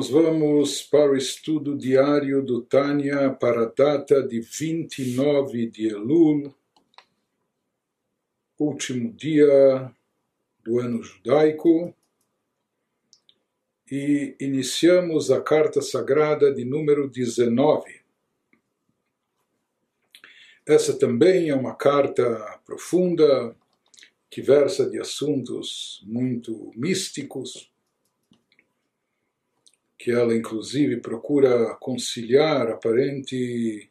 nós vamos para o estudo diário do Tânia para a data de 29 de Elul, último dia do ano judaico, e iniciamos a carta sagrada de número 19. Essa também é uma carta profunda que versa de assuntos muito místicos, que ela inclusive procura conciliar aparente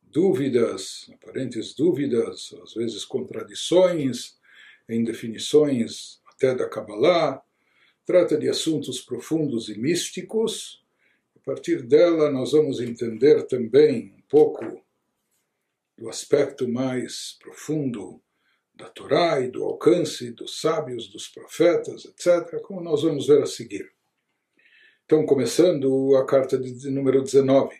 dúvidas, aparentes dúvidas, às vezes contradições em definições até da Kabbalah, trata de assuntos profundos e místicos. A partir dela nós vamos entender também um pouco do aspecto mais profundo da Torá e do alcance dos sábios, dos profetas, etc., como nós vamos ver a seguir. Então, começando a carta de número 19.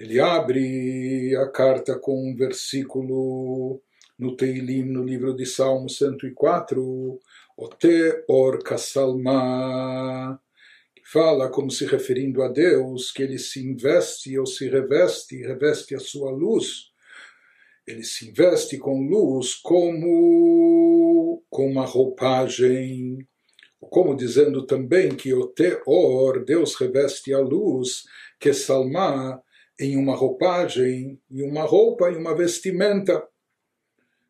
Ele abre a carta com um versículo no Teilim, no livro de Salmo 104, Ote Or Kassalma, que fala como se referindo a Deus, que ele se investe ou se reveste, reveste a sua luz, ele se investe com luz como com uma roupagem como dizendo também que o Teor, Deus reveste a luz, que Salma, em uma roupagem, em uma roupa, em uma vestimenta.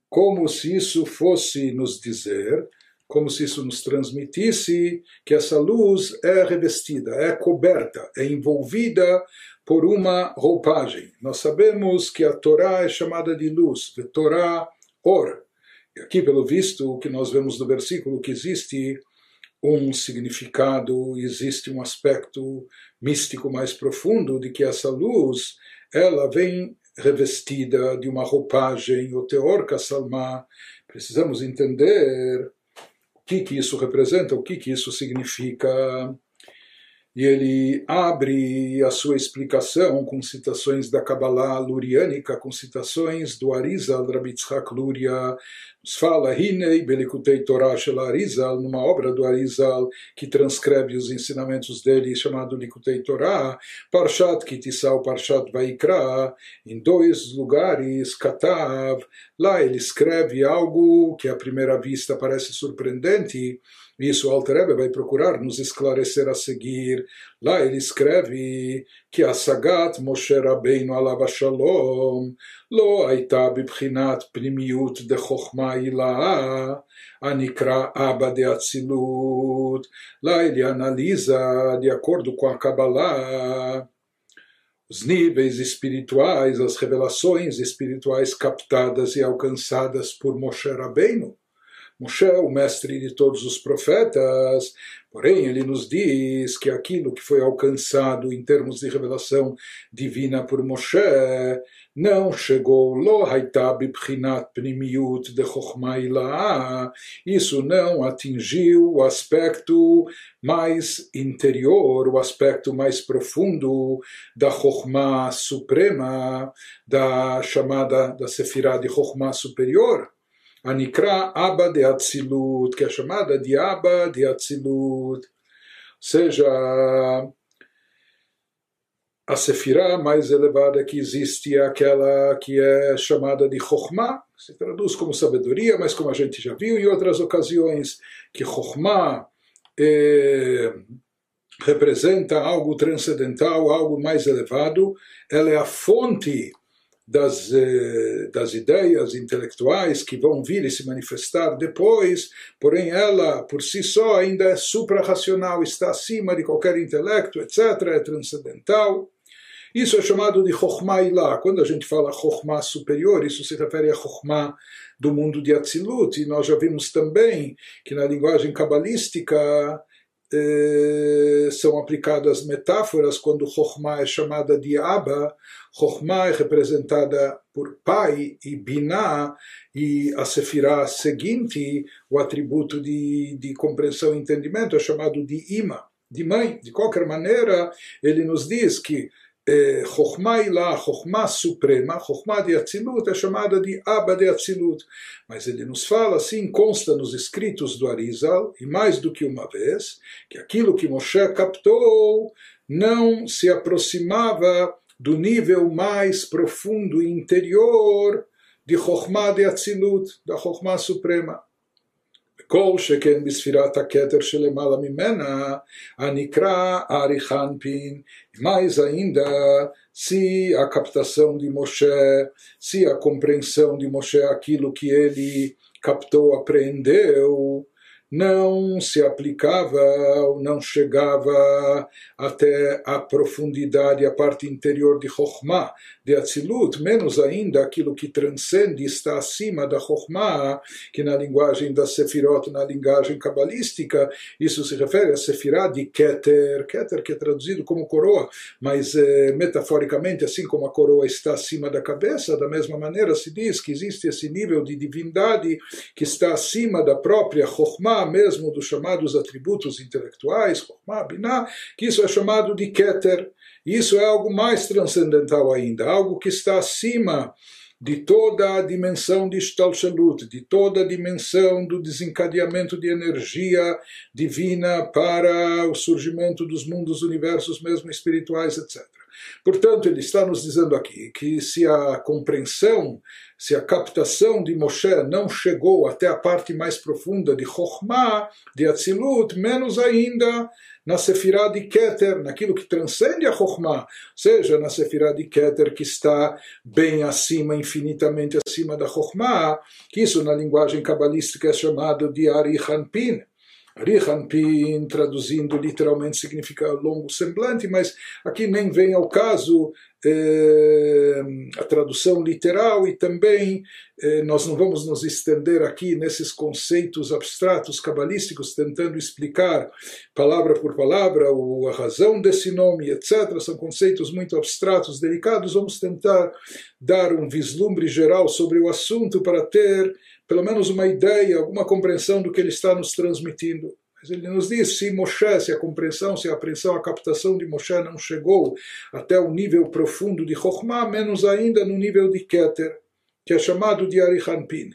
Como se isso fosse nos dizer, como se isso nos transmitisse que essa luz é revestida, é coberta, é envolvida por uma roupagem. Nós sabemos que a Torá é chamada de luz, de Torá Or. E aqui, pelo visto, o que nós vemos no versículo, que existe um significado, existe um aspecto místico mais profundo de que essa luz ela vem revestida de uma roupagem, o teor Kassalma. Precisamos entender o que, que isso representa, o que, que isso significa. E ele abre a sua explicação com citações da Kabbalah luriânica, com citações do Arizal, Rabitzhak Luria, nos fala Hinei Belikutei Torah Shel Arizal, numa obra do Arizal que transcreve os ensinamentos dele, chamado Likutei Torah, Parshat Kitisau, Parshat Vaikra, em dois lugares, Katav, lá ele escreve algo que à primeira vista parece surpreendente, isso o Alter Rebbe vai procurar nos esclarecer a seguir. Lá ele escreve que a Sagat Moshe Rabbeinu alava shalom lo aita bibchinat primiut de chokma ilaha anikra aba de atzilut. Lá ele analisa, de acordo com a Kabbalah, os níveis espirituais, as revelações espirituais captadas e alcançadas por Moshe Rabbeinu Moshe, o mestre de todos os profetas, porém ele nos diz que aquilo que foi alcançado em termos de revelação divina por Moshe não chegou lo pnimiut de isso não atingiu o aspecto mais interior, o aspecto mais profundo da chokhmah suprema, da chamada da sefirah de chokhmah superior. Anikra Abba de Atzilut, que é chamada de Abba de Atzilut, ou seja, a Sefirah mais elevada que existe é aquela que é chamada de Chokhmah, se traduz como sabedoria, mas como a gente já viu em outras ocasiões, que Chokhmah é, representa algo transcendental, algo mais elevado, ela é a fonte das, eh, das ideias intelectuais que vão vir e se manifestar depois, porém ela por si só ainda é suprarracional, está acima de qualquer intelecto, etc., é transcendental. Isso é chamado de Chokhmah Ilah. Quando a gente fala Chokhmah superior, isso se refere a Chokhmah do mundo de Atzilut, e nós já vimos também que na linguagem cabalística eh, são aplicadas metáforas quando Chokhmah é chamada de Abba, Chokhmah é representada por pai e Binah, e a Sefirah seguinte, o atributo de, de compreensão e entendimento, é chamado de Ima, de mãe. De qualquer maneira, ele nos diz que Chokhmah Ilá, Chokhmah Suprema, Chokhmah de Atzilut é chamada de Abba de Atzilut. Mas ele nos fala, assim consta nos escritos do Arizal, e mais do que uma vez, que aquilo que Moshe captou não se aproximava do nível mais profundo e interior de Chokhmah de Atzilut, da Chokhmah Suprema. כל שכן בספירת הכתר שלמעלה ממנה, הנקרא אריכנפין, mais ainda se a captação de Moshe, se a compreensão de Moshe, aquilo que ele captou, apreendeu, não se aplicava ou não chegava até a profundidade, a parte interior de Chokhmah, de Atzilut, menos ainda aquilo que transcende, está acima da Chokhmah, que na linguagem da Sefirot, na linguagem cabalística, isso se refere a Sefirah de Keter, Keter que é traduzido como coroa, mas eh, metaforicamente, assim como a coroa está acima da cabeça, da mesma maneira se diz que existe esse nível de divindade que está acima da própria Chokhmah, mesmo dos chamados atributos intelectuais, que isso é chamado de Keter. Isso é algo mais transcendental ainda, algo que está acima de toda a dimensão de Stalshalut, de toda a dimensão do desencadeamento de energia divina para o surgimento dos mundos, universos, mesmo espirituais, etc. Portanto, ele está nos dizendo aqui que se a compreensão, se a captação de Moshe não chegou até a parte mais profunda de Chokhmah, de Atzilut, menos ainda na Sefirah de Keter, naquilo que transcende a Chokhmah, seja na Sefirah de Keter, que está bem acima, infinitamente acima da Chokhmah, que isso na linguagem cabalística é chamado de Arihanpin, Rihanpin, traduzindo literalmente significa longo semblante, mas aqui nem vem ao caso eh, a tradução literal e também eh, nós não vamos nos estender aqui nesses conceitos abstratos cabalísticos, tentando explicar palavra por palavra a razão desse nome, etc. São conceitos muito abstratos, delicados. Vamos tentar dar um vislumbre geral sobre o assunto para ter pelo menos uma ideia, alguma compreensão do que ele está nos transmitindo. Mas ele nos diz, se Moshe, se a compreensão, se a apreensão, a captação de Moshe não chegou até o nível profundo de Chokhmah, menos ainda no nível de Keter, que é chamado de Arihanpin.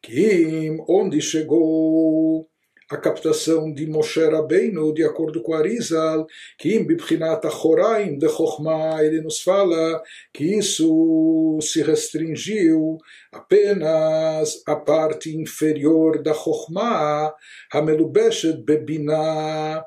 Que onde chegou a captação de Moshe Rabbeinu, de acordo com Arizal, que em Bibchinat Achoraim de Chokhmah, ele nos fala que isso se restringiu apenas à parte inferior da Chokhmah, Hamelubeshet Bebinah,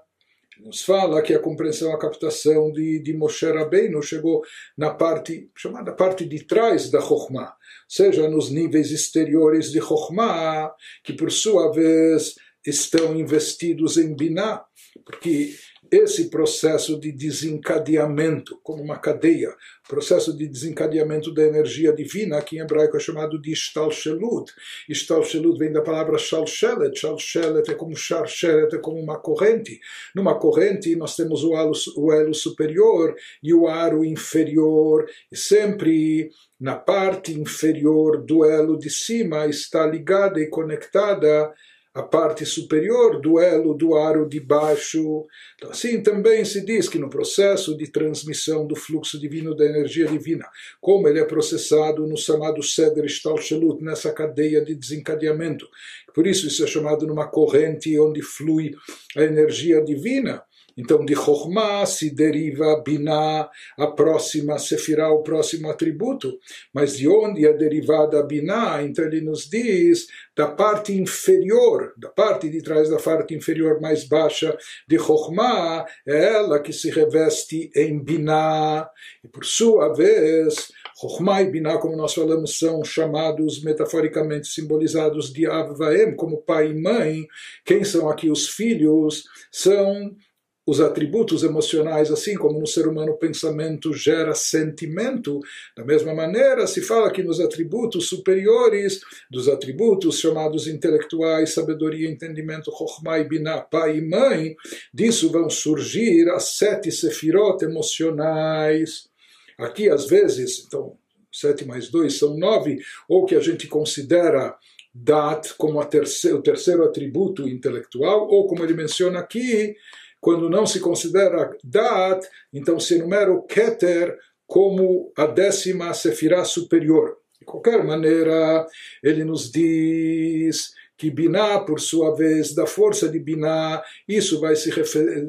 nos fala que a compreensão, a captação de, de Moshe Rabbeinu chegou na parte, chamada parte de trás da Chokhmah, seja nos níveis exteriores de Chokhmah, que por sua vez estão investidos em Binah, porque esse processo de desencadeamento, como uma cadeia, processo de desencadeamento da energia divina, que em hebraico é chamado de Ishtalshelut. Ishtalshelut vem da palavra Shalshelet. Shalshelet é como Sharsheret, é como uma corrente. Numa corrente nós temos o elo, o elo superior e o aro inferior, e sempre na parte inferior do elo de cima está ligada e conectada a parte superior do elo do aro de baixo. Então, assim também se diz que no processo de transmissão do fluxo divino da energia divina, como ele é processado no chamado Seder Shtalshelut, nessa cadeia de desencadeamento. Por isso isso é chamado numa corrente onde flui a energia divina. Então, de Chokhmah se deriva Binah, a próxima Sefirah, o próximo atributo. Mas de onde é derivada Binah? Então, ele nos diz da parte inferior, da parte de trás da parte inferior mais baixa de Chokhmah, é ela que se reveste em Binah. E por sua vez, Chokhmah e Binah, como nós falamos, são chamados metaforicamente simbolizados de Avvaem, como pai e mãe. Quem são aqui os filhos? São os atributos emocionais, assim como no ser humano o pensamento gera sentimento, da mesma maneira se fala que nos atributos superiores, dos atributos chamados intelectuais, sabedoria, entendimento, chokhmah e binah, pai e mãe, disso vão surgir as sete sefirot emocionais. Aqui, às vezes, então, sete mais dois são nove, ou que a gente considera Dat como terceiro, o terceiro atributo intelectual, ou como ele menciona aqui, quando não se considera Dat, então se enumera o Keter como a décima Sefirah superior. De qualquer maneira, ele nos diz que Biná, por sua vez, da força de Biná, isso vai se,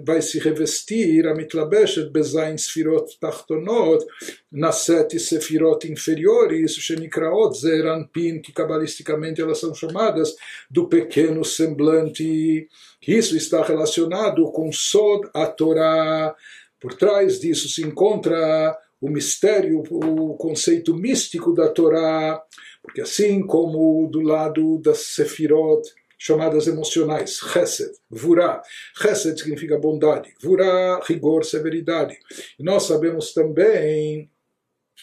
vai se revestir, a Mitlabeshet Bezain Sfirot Tachtonot, nas sete Sefirot inferiores, Shenikraot Zeranpin, que cabalisticamente elas são chamadas do pequeno semblante. Isso está relacionado com Sod a Torá. Por trás disso se encontra o mistério, o conceito místico da Torá, porque assim como do lado das Sefirot, chamadas emocionais, Chesed, Vurá. Chesed significa bondade, Vurá, rigor, severidade. E nós sabemos também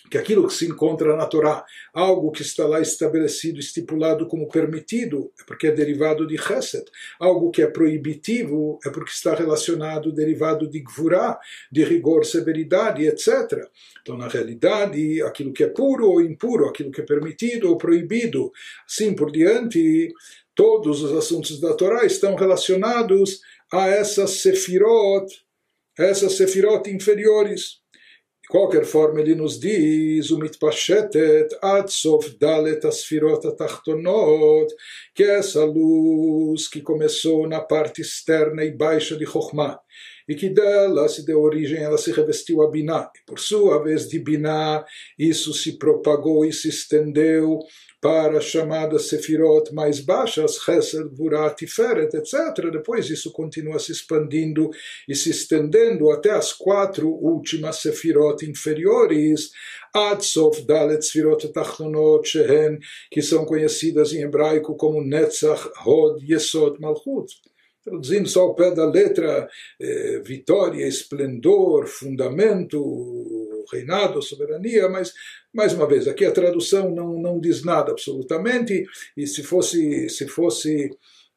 que aquilo que se encontra na Torá, algo que está lá estabelecido, estipulado como permitido, é porque é derivado de Chesed. Algo que é proibitivo é porque está relacionado, derivado de Gvurá, de rigor, severidade, etc. Então, na realidade, aquilo que é puro ou impuro, aquilo que é permitido ou proibido, assim por diante, todos os assuntos da Torá estão relacionados a essas sefirot, essas sefirot inferiores. Qualquer forma, ele nos diz, o mitpashetet ad sof dalet asfirot atachtonot, que é essa luz que começou na parte externa e baixa de Chokhmah, e que dela se deu origem, ela se revestiu a Biná. E por sua vez, de Biná, isso se propagou e se estendeu para as chamadas sefirot mais baixas, Chesed, Burat, Tiferet, etc. Depois isso continua se expandindo e se estendendo até as quatro últimas sefirot inferiores, Adsof Dalet Sfirot Tachtonot Shehen, que são conhecidas em hebraico como Netzach, Hod, Yesod, Malchut traduzindo só ao pé da letra, eh, vitória, esplendor, fundamento, reinado, soberania, mas, mais uma vez, aqui a tradução não, não diz nada absolutamente, e se fosse, se fosse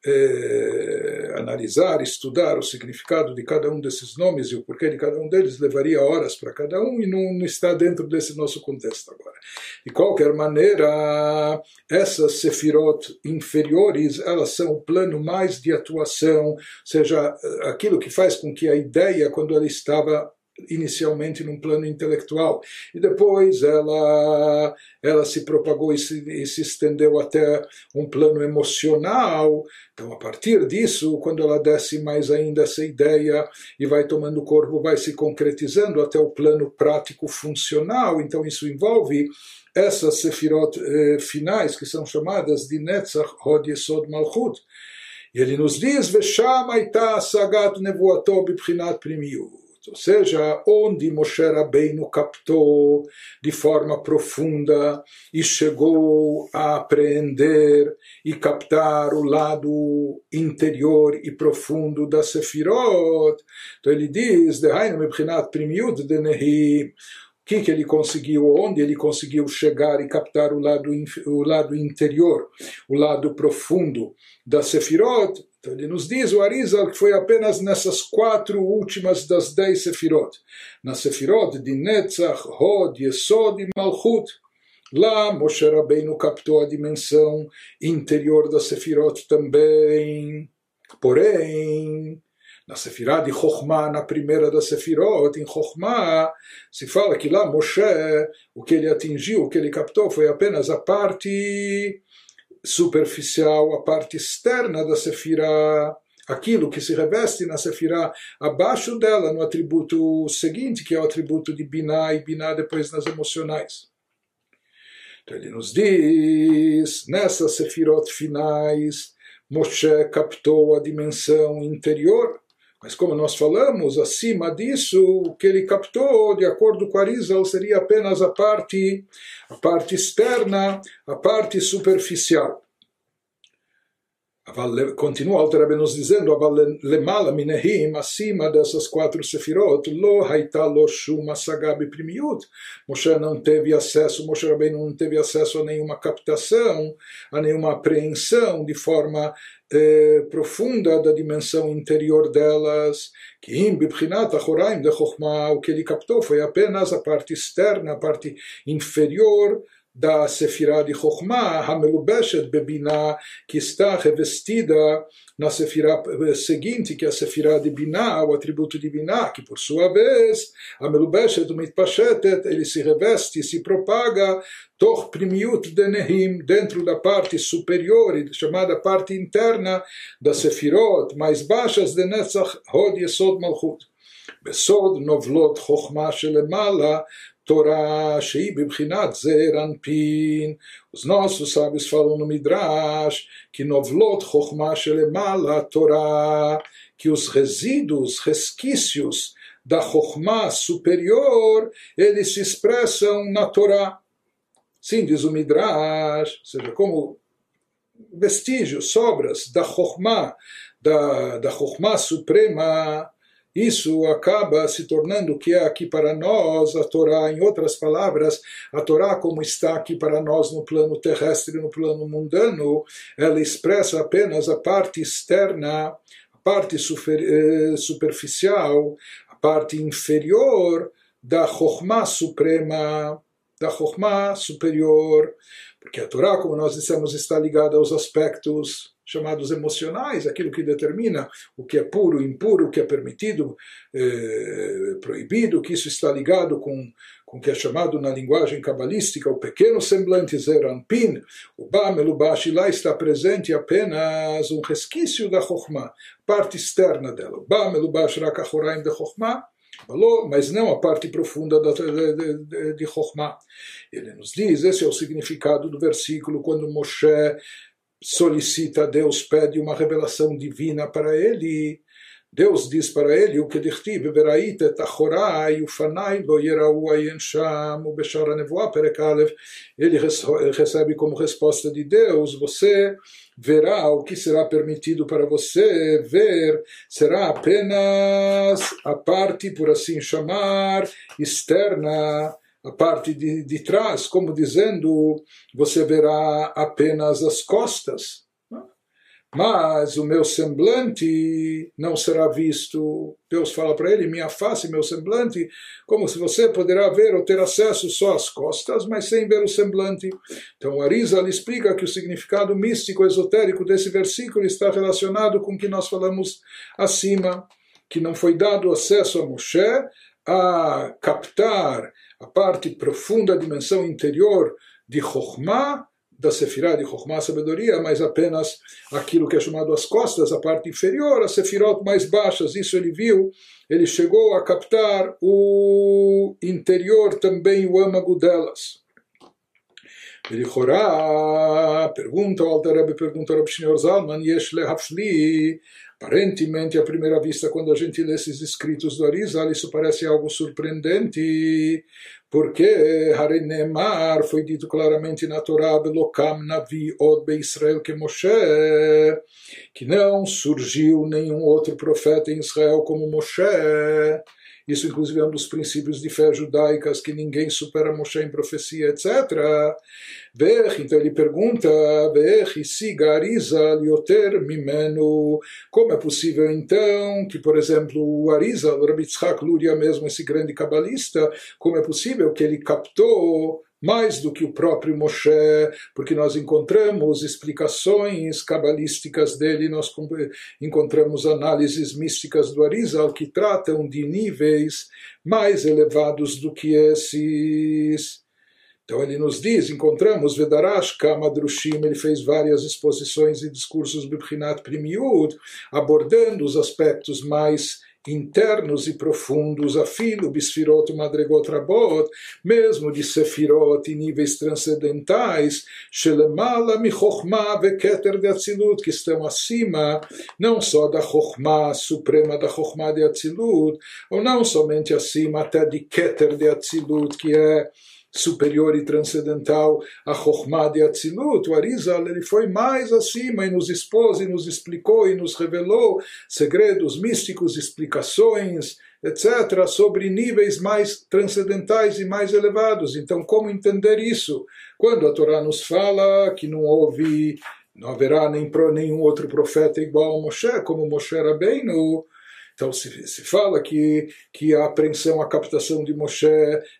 eh, analisar, estudar o significado de cada um desses nomes e o porquê de cada um deles, levaria horas para cada um e não, não está dentro desse nosso contexto agora. De qualquer maneira, essas sefirot inferiores, elas são o plano mais de atuação, seja, aquilo que faz com que a ideia, quando ela estava inicialmente num plano intelectual. E depois ela ela se propagou e se, e se, estendeu até um plano emocional. Então a partir disso quando ela desce mais ainda essa ideia e vai tomando corpo vai se concretizando até o plano prático funcional. Então isso envolve essas sefirot eh, finais que são chamadas de Netzach Hod Yesod Malchut. E ele nos diz Vesham Aita Sagat Nevuato Bibchinat Primiut ou seja, onde Moshe Rabbeinu captou de forma profunda e chegou a apreender e captar o lado interior e profundo da Sefirot. Então ele diz, Dehainu Mebchinat Primiut Denehi, que, que ele conseguiu, onde ele conseguiu chegar e captar o lado, o lado interior, o lado profundo da Sefirot. Então ele nos diz, o Arizal, que foi apenas nessas quatro últimas das dez Sefirot. Na Sefirot de Netzach, Hod, Yesod e Malchut. Lá Moshe Rabbeinu captou a dimensão interior da Sefirot também. Porém, na Sefirah de Chokhmah, na primeira da Sefirot, em Chokhmah, se fala que lá Moshe, o que ele atingiu, o que ele captou, foi apenas a parte superficial, a parte externa da Sefirah, aquilo que se reveste na Sefirah abaixo dela, no atributo seguinte, que é o atributo de Binah, e Binah depois nas emocionais. Então ele nos diz, nessas Sefirot finais, Moshe captou a dimensão interior, mas como nós falamos, acima disso, o que ele captou, de acordo com Arizal, seria apenas a parte, a parte externa, a parte superficial. Continua o nos dizendo, lemala minehim, acima dessas quatro sefirot, lo haita lo shuma sagabi primiut. Moshe não teve acesso, Moshe Rabbeinu não teve acesso a nenhuma captação, a nenhuma apreensão de forma eh, profunda da dimensão interior delas, que im bibchinat achoraim de o que ele captou foi apenas a parte externa, a parte inferior da Sefirah de Chokhmah, Hamelubeshet Bebinah, que está revestida na Sefirah seguinte, que é a Sefirah de Binah, o atributo de Binah, que por sua vez, Hamelubeshet Mitpashetet, ele se reveste, se propaga, Tor Primiut Denehim, dentro da parte superior, chamada parte interna da Sefirot, mais baixas de Netzach Hod Yesod Malchut. בסוד נובלות חוכמה שלמעלה Torá Shei Bibchinat Zeranpin. Os nossos sábios falam no Midrash que Novlot Chochmah Shelemala Torá, que os resíduos, resquícios da Chochmah superior, eles se expressam na Torá. Sim, diz o Midrash, ou seja, como vestígios, sobras da Chochmah, da, da suprema, isso acaba se tornando o que é aqui para nós a Torá. Em outras palavras, a Torá, como está aqui para nós no plano terrestre, no plano mundano, ela expressa apenas a parte externa, a parte super, eh, superficial, a parte inferior da Chokhmah suprema, da Chokhmah superior. Porque a Torá, como nós dissemos, está ligada aos aspectos chamados emocionais, aquilo que determina o que é puro, impuro, o que é permitido, eh, proibido, que isso está ligado com com o que é chamado na linguagem cabalística o pequeno semblante Zeranpin, o Bamelubash, lá está presente apenas um resquício da Chokhmah, parte externa dela. Bamelubash Rakachoraim de Chokhmah, mas não a parte profunda de, de, de, de Chokhmah. Ele nos diz, esse é o significado do versículo, quando Moshe solicita a Deus, pede uma revelação divina para ele. Deus diz para ele o que dichtib veraite tachorai ufanai lo yerau ayensham o bechara nevoa perekalev. Ele recebe como resposta de Deus, você verá o que será permitido para você ver, será apenas a parte, por assim chamar, externa a parte de, de trás, como dizendo, você verá apenas as costas. Mas o meu semblante não será visto. Deus fala para ele: minha face, meu semblante, como se você poderá ver ou ter acesso só às costas, mas sem ver o semblante. Então, Arisa lhe explica que o significado místico esotérico desse versículo está relacionado com o que nós falamos acima, que não foi dado acesso a Moshe a captar a parte profunda, a dimensão interior de Chokhmah, da Sefirah de Chokhmah, sabedoria, mas apenas aquilo que é chamado as costas, a parte inferior, as Sefirot mais baixas, isso ele viu, ele chegou a captar o interior também, o âmago delas. Ele Lechorá, pergunta o Altareb, pergunta o Senhor Zalman, Yeshle Lehafli. Aparentemente, à primeira vista, quando a gente lê esses escritos do Arizal, isso parece algo surpreendente, porque Harenemar foi dito claramente na Torá, Belokam Navi Odbe Beisrael que Moshe, que não surgiu nenhum outro profeta em Israel como Moshe. Isso, inclusive, é um dos princípios de fé judaicas, que ninguém supera Moshe em profecia, etc. Então ele pergunta, mimenu, como é possível então que, por exemplo, o Rabbi Tzchak Luria mesmo, esse grande cabalista, como é possível que ele captou mais do que o próprio Moshe, porque nós encontramos explicações cabalísticas dele, nós encontramos análises místicas do Arizal que tratam de níveis mais elevados do que esses. Então ele nos diz, encontramos Vedarash Kamadrushim, ele fez várias exposições e discursos Bibhinat Primiud, abordando os aspectos mais internos e profundos, afilo, bisfirot, madregot, rabot, mesmo de sefirot e níveis transcendentais, shelemala mi chokhmah veketer de atzilut, que estão acima, não só da chokhmah suprema da chokhmah de atzilut, ou não somente acima até de keter de atzilut, que é superior e transcendental a Chokhmah de Atzilut, o Arizal ele foi mais acima e nos expôs e nos explicou e nos revelou segredos místicos, explicações, etc., sobre níveis mais transcendentais e mais elevados. Então, como entender isso? Quando a Torá nos fala que não houve, não haverá nem nenhum outro profeta igual a Moshe, como Moshe Rabbeinu, Então se, se fala que, que a apreensão, a captação de Moshe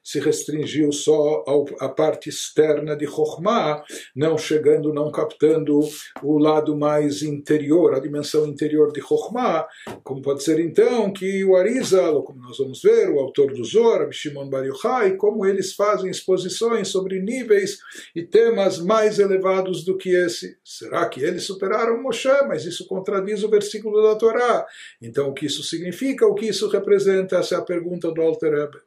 se restringiu só à parte externa de Chokhmah, não chegando, não captando o lado mais interior, a dimensão interior de Chokhmah, como pode ser então que o Arizal, como nós vamos ver, o autor do Zohar, Shimon Bar Yochai, como eles fazem exposições sobre níveis e temas mais elevados do que esse. Será que eles superaram Moshe? Mas isso contradiz o versículo da Torá. Então o que isso significa, o que isso representa? Essa é a pergunta do Alter Rebbe.